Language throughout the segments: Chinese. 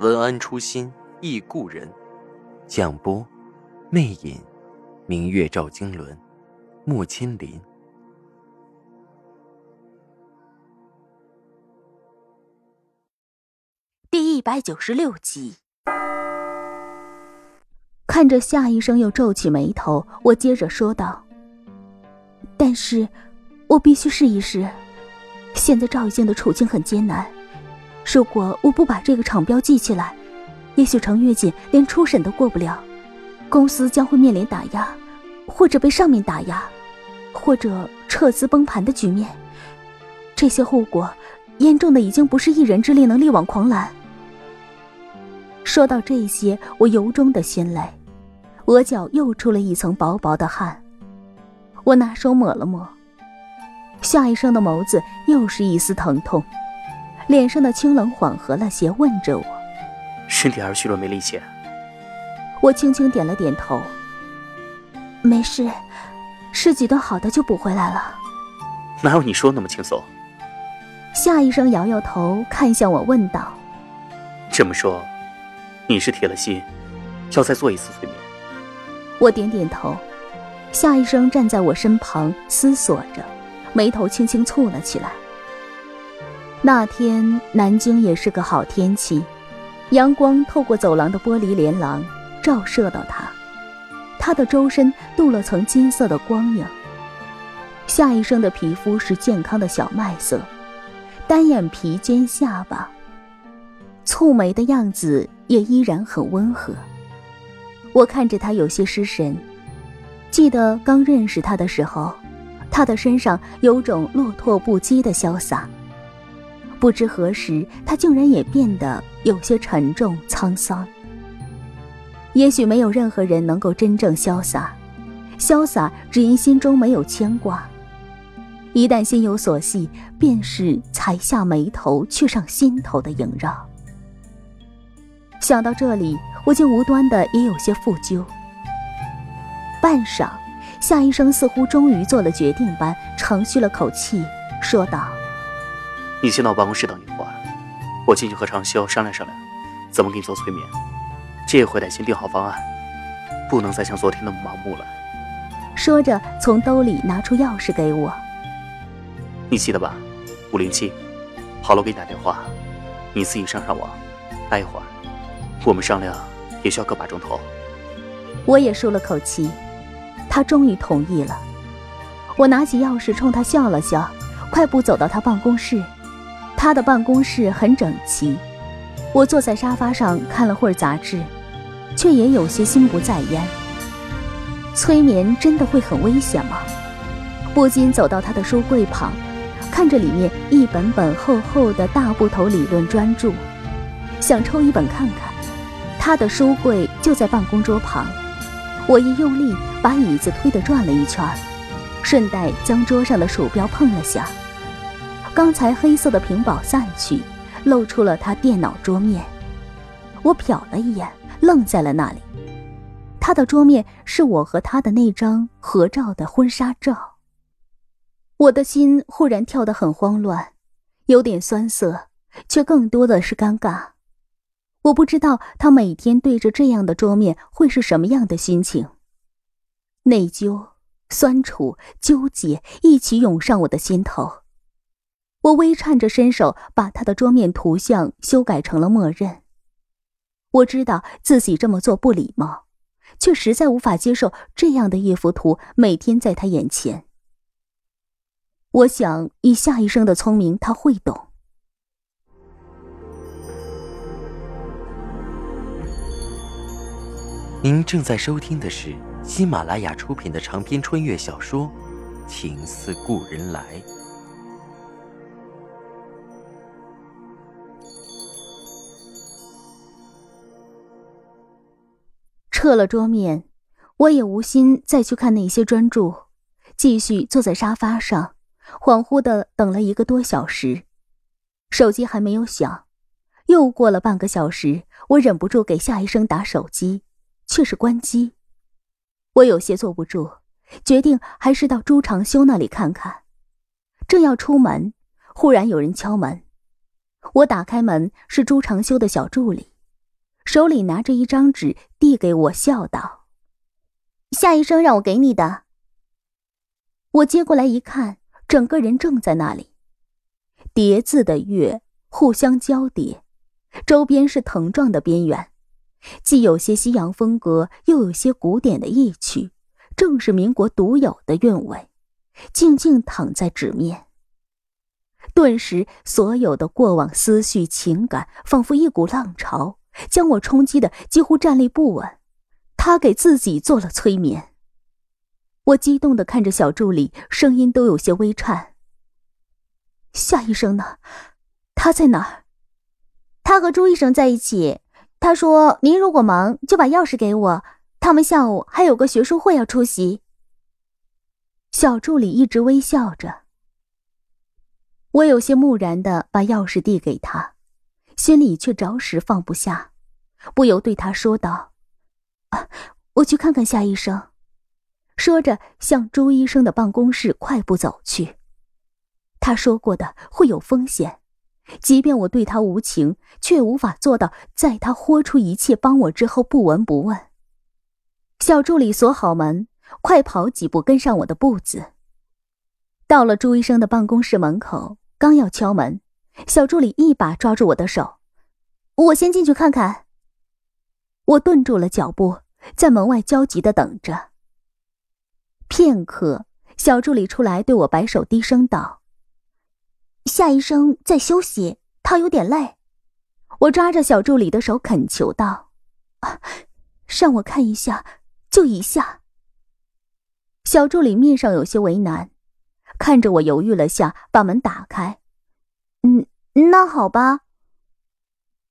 文安初心忆故人，蒋波，魅影，明月照经纶，木千林。第一百九十六集。看着夏医生又皱起眉头，我接着说道：“但是，我必须试一试。现在赵一静的处境很艰难。”如果我不把这个厂标记起来，也许程月锦连初审都过不了，公司将会面临打压，或者被上面打压，或者撤资崩盘的局面。这些后果，严重的已经不是一人之力能力挽狂澜。说到这些，我由衷的心累，额角又出了一层薄薄的汗。我拿手抹了抹，夏医生的眸子又是一丝疼痛。脸上的清冷缓和了些，问着我：“身体还是虚弱没力气？”我轻轻点了点头：“没事，吃几顿好的就补回来了。”哪有你说那么轻松？夏医生摇摇头，看向我问道：“这么说，你是铁了心要再做一次催眠？”我点点头。夏医生站在我身旁思索着，眉头轻轻蹙了起来。那天南京也是个好天气，阳光透过走廊的玻璃连廊照射到他，他的周身镀了层金色的光影。夏医生的皮肤是健康的小麦色，单眼皮尖下巴，蹙眉的样子也依然很温和。我看着他有些失神，记得刚认识他的时候，他的身上有种落拓不羁的潇洒。不知何时，他竟然也变得有些沉重沧桑。也许没有任何人能够真正潇洒，潇洒只因心中没有牵挂。一旦心有所系，便是才下眉头却上心头的萦绕。想到这里，我竟无端的也有些负疚。半晌，夏医生似乎终于做了决定般，长吁了口气，说道。你先到我办公室等一会儿，我进去和长修商量商量，怎么给你做催眠。这回得先定好方案，不能再像昨天那么盲目了。说着，从兜里拿出钥匙给我。你记得吧？五零七。好了，我给你打电话，你自己上上网，待一会儿，我们商量也需要个把钟头。我也舒了口气，他终于同意了。我拿起钥匙冲他笑了笑，快步走到他办公室。他的办公室很整齐，我坐在沙发上看了会儿杂志，却也有些心不在焉。催眠真的会很危险吗？不禁走到他的书柜旁，看着里面一本本厚厚的大部头理论专著，想抽一本看看。他的书柜就在办公桌旁，我一用力把椅子推得转了一圈，顺带将桌上的鼠标碰了下。刚才黑色的屏保散去，露出了他电脑桌面。我瞟了一眼，愣在了那里。他的桌面是我和他的那张合照的婚纱照。我的心忽然跳得很慌乱，有点酸涩，却更多的是尴尬。我不知道他每天对着这样的桌面会是什么样的心情。内疚、酸楚、纠结一起涌上我的心头。我微颤着伸手，把他的桌面图像修改成了默认。我知道自己这么做不礼貌，却实在无法接受这样的一幅图每天在他眼前。我想以夏医生的聪明，他会懂。您正在收听的是喜马拉雅出品的长篇穿越小说《情似故人来》。撤了桌面，我也无心再去看那些专注，继续坐在沙发上，恍惚的等了一个多小时，手机还没有响。又过了半个小时，我忍不住给夏医生打手机，却是关机。我有些坐不住，决定还是到朱长修那里看看。正要出门，忽然有人敲门。我打开门，是朱长修的小助理，手里拿着一张纸递给我，笑道：“夏医生让我给你的。”我接过来一看，整个人正在那里，叠字的月互相交叠。周边是藤状的边缘，既有些西洋风格，又有些古典的意趣，正是民国独有的韵味。静静躺在纸面，顿时所有的过往思绪、情感，仿佛一股浪潮，将我冲击的几乎站立不稳。他给自己做了催眠。我激动的看着小助理，声音都有些微颤。夏医生呢？他在哪儿？他和朱医生在一起。他说：“您如果忙，就把钥匙给我。他们下午还有个学术会要出席。”小助理一直微笑着。我有些木然的把钥匙递给他，心里却着实放不下，不由对他说道：“啊，我去看看夏医生。”说着，向朱医生的办公室快步走去。他说过的会有风险。即便我对他无情，却无法做到在他豁出一切帮我之后不闻不问。小助理锁好门，快跑几步跟上我的步子。到了朱医生的办公室门口，刚要敲门，小助理一把抓住我的手：“我先进去看看。”我顿住了脚步，在门外焦急的等着。片刻，小助理出来对我摆手，低声道。夏医生在休息，他有点累。我抓着小助理的手恳求道：“啊，让我看一下，就一下。”小助理面上有些为难，看着我犹豫了下，把门打开。“，那好吧。”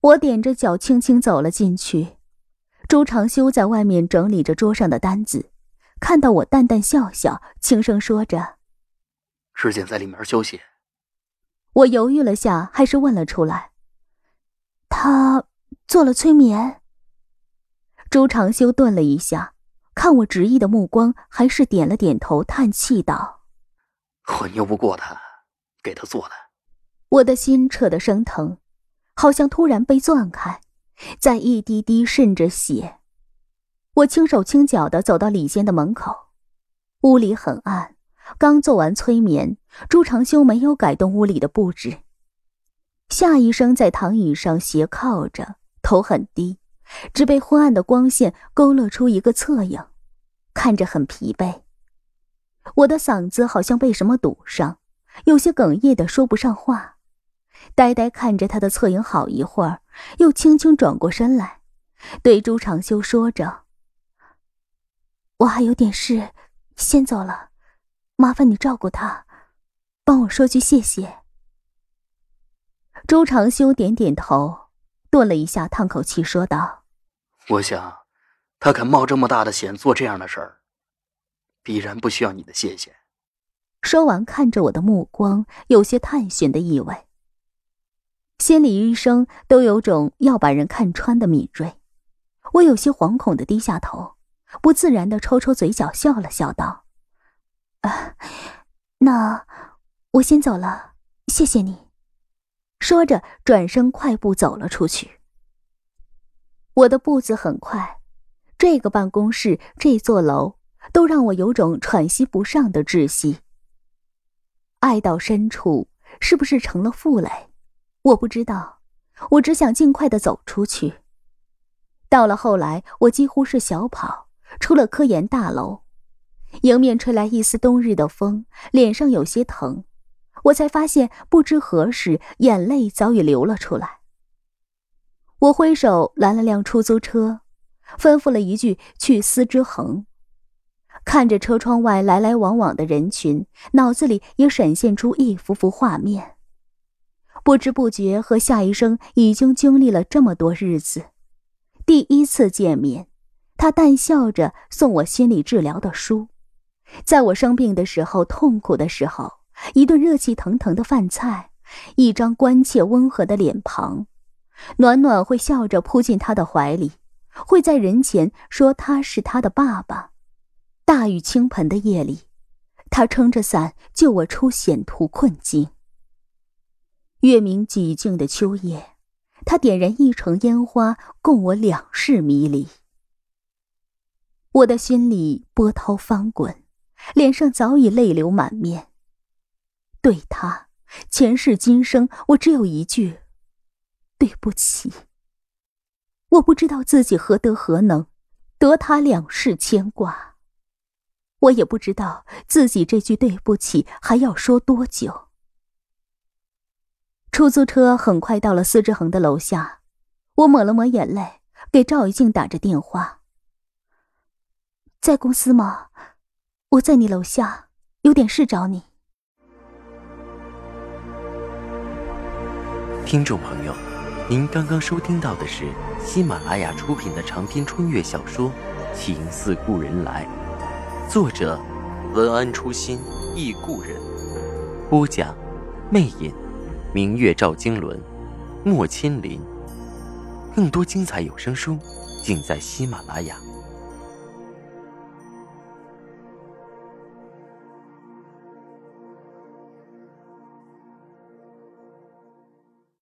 我踮着脚轻轻走了进去。周长修在外面整理着桌上的单子，看到我淡淡笑笑，轻声说着：“师姐在里面休息。”我犹豫了下，还是问了出来：“他做了催眠。”周长修顿了一下，看我执意的目光，还是点了点头，叹气道：“我拗不过他，给他做的。”我的心扯得生疼，好像突然被钻开，在一滴滴渗着血。我轻手轻脚的走到里间的门口，屋里很暗。刚做完催眠，朱长修没有改动屋里的布置。夏医生在躺椅上斜靠着，头很低，只被昏暗的光线勾勒出一个侧影，看着很疲惫。我的嗓子好像被什么堵上，有些哽咽的说不上话，呆呆看着他的侧影好一会儿，又轻轻转过身来，对朱长修说着：“我还有点事，先走了。”麻烦你照顾他，帮我说句谢谢。朱长修点点头，顿了一下，叹口气说道：“我想，他肯冒这么大的险做这样的事儿，必然不需要你的谢谢。”说完，看着我的目光有些探寻的意味。心理医生都有种要把人看穿的敏锐，我有些惶恐的低下头，不自然的抽抽嘴角，笑了笑道。啊，那我先走了，谢谢你。说着，转身快步走了出去。我的步子很快，这个办公室、这座楼都让我有种喘息不上的窒息。爱到深处，是不是成了负累？我不知道，我只想尽快的走出去。到了后来，我几乎是小跑出了科研大楼。迎面吹来一丝冬日的风，脸上有些疼，我才发现不知何时眼泪早已流了出来。我挥手拦了辆出租车，吩咐了一句去思之恒。看着车窗外来来往往的人群，脑子里也闪现出一幅幅画面。不知不觉和夏医生已经经历了这么多日子，第一次见面。他淡笑着送我心理治疗的书，在我生病的时候、痛苦的时候，一顿热气腾腾的饭菜，一张关切温和的脸庞，暖暖会笑着扑进他的怀里，会在人前说他是他的爸爸。大雨倾盆的夜里，他撑着伞救我出险途困境。月明寂静的秋夜，他点燃一城烟花，供我两世迷离。我的心里波涛翻滚，脸上早已泪流满面。对他，前世今生，我只有一句：对不起。我不知道自己何德何能，得他两世牵挂。我也不知道自己这句对不起还要说多久。出租车很快到了司之恒的楼下，我抹了抹眼泪，给赵一静打着电话。在公司吗？我在你楼下，有点事找你。听众朋友，您刚刚收听到的是喜马拉雅出品的长篇穿越小说《情似故人来》，作者文安初心忆故人，播讲魅影，明月照经纶，莫千林。更多精彩有声书，尽在喜马拉雅。